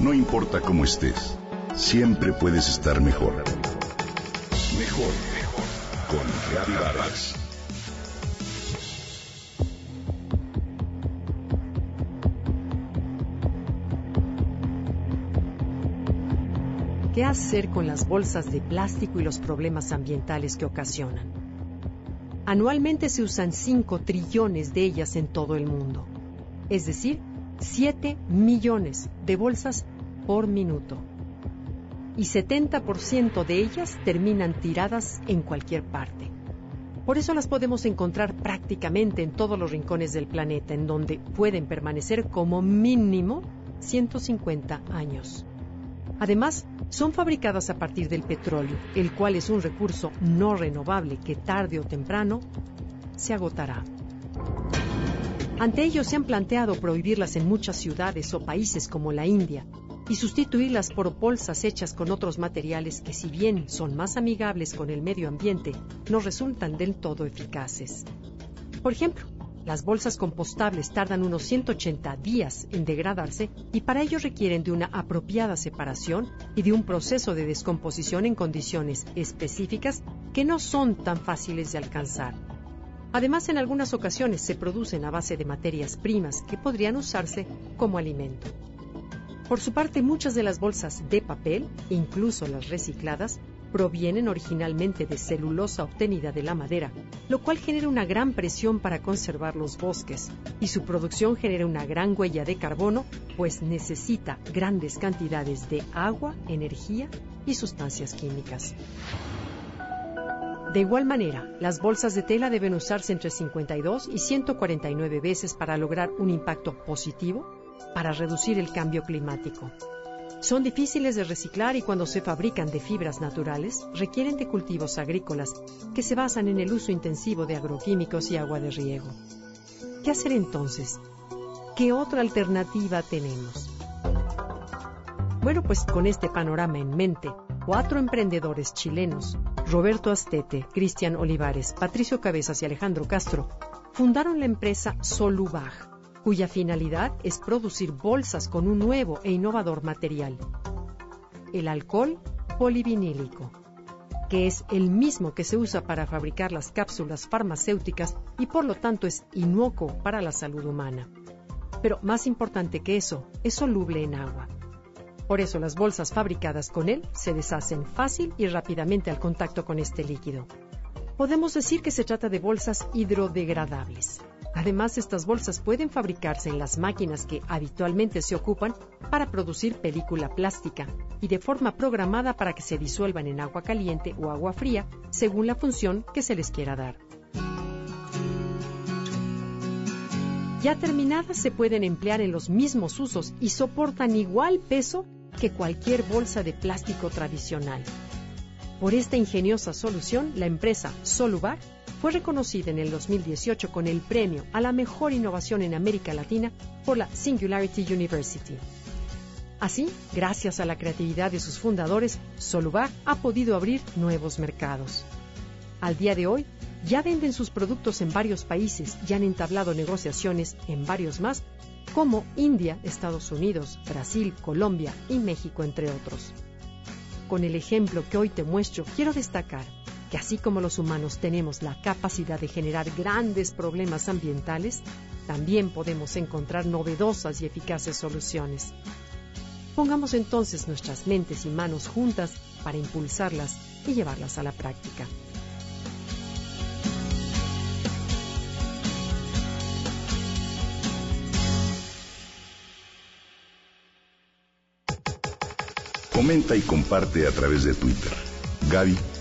No importa cómo estés, siempre puedes estar mejor. Mejor, mejor. Con Reavivadas. ¿Qué hacer con las bolsas de plástico y los problemas ambientales que ocasionan? Anualmente se usan 5 trillones de ellas en todo el mundo, es decir, 7 millones de bolsas por minuto. Y 70% de ellas terminan tiradas en cualquier parte. Por eso las podemos encontrar prácticamente en todos los rincones del planeta, en donde pueden permanecer como mínimo 150 años. Además, son fabricadas a partir del petróleo, el cual es un recurso no renovable que tarde o temprano se agotará. Ante ello se han planteado prohibirlas en muchas ciudades o países como la India y sustituirlas por bolsas hechas con otros materiales que si bien son más amigables con el medio ambiente, no resultan del todo eficaces. Por ejemplo, las bolsas compostables tardan unos 180 días en degradarse y para ello requieren de una apropiada separación y de un proceso de descomposición en condiciones específicas que no son tan fáciles de alcanzar. Además, en algunas ocasiones se producen a base de materias primas que podrían usarse como alimento. Por su parte, muchas de las bolsas de papel, incluso las recicladas, provienen originalmente de celulosa obtenida de la madera, lo cual genera una gran presión para conservar los bosques, y su producción genera una gran huella de carbono, pues necesita grandes cantidades de agua, energía y sustancias químicas. De igual manera, las bolsas de tela deben usarse entre 52 y 149 veces para lograr un impacto positivo para reducir el cambio climático. Son difíciles de reciclar y cuando se fabrican de fibras naturales requieren de cultivos agrícolas que se basan en el uso intensivo de agroquímicos y agua de riego. ¿Qué hacer entonces? ¿Qué otra alternativa tenemos? Bueno, pues con este panorama en mente, cuatro emprendedores chilenos, Roberto Astete, Cristian Olivares, Patricio Cabezas y Alejandro Castro, fundaron la empresa Solubag, cuya finalidad es producir bolsas con un nuevo e innovador material, el alcohol polivinílico, que es el mismo que se usa para fabricar las cápsulas farmacéuticas y por lo tanto es inocuo para la salud humana. Pero más importante que eso, es soluble en agua. Por eso las bolsas fabricadas con él se deshacen fácil y rápidamente al contacto con este líquido. Podemos decir que se trata de bolsas hidrodegradables. Además, estas bolsas pueden fabricarse en las máquinas que habitualmente se ocupan para producir película plástica y de forma programada para que se disuelvan en agua caliente o agua fría según la función que se les quiera dar. Ya terminadas se pueden emplear en los mismos usos y soportan igual peso que cualquier bolsa de plástico tradicional. Por esta ingeniosa solución, la empresa Solubar fue reconocida en el 2018 con el premio a la mejor innovación en América Latina por la Singularity University. Así, gracias a la creatividad de sus fundadores, Solubar ha podido abrir nuevos mercados. Al día de hoy, ya venden sus productos en varios países y han entablado negociaciones en varios más, como India, Estados Unidos, Brasil, Colombia y México, entre otros. Con el ejemplo que hoy te muestro, quiero destacar que así como los humanos tenemos la capacidad de generar grandes problemas ambientales, también podemos encontrar novedosas y eficaces soluciones. Pongamos entonces nuestras mentes y manos juntas para impulsarlas y llevarlas a la práctica. Comenta y comparte a través de Twitter. Gaby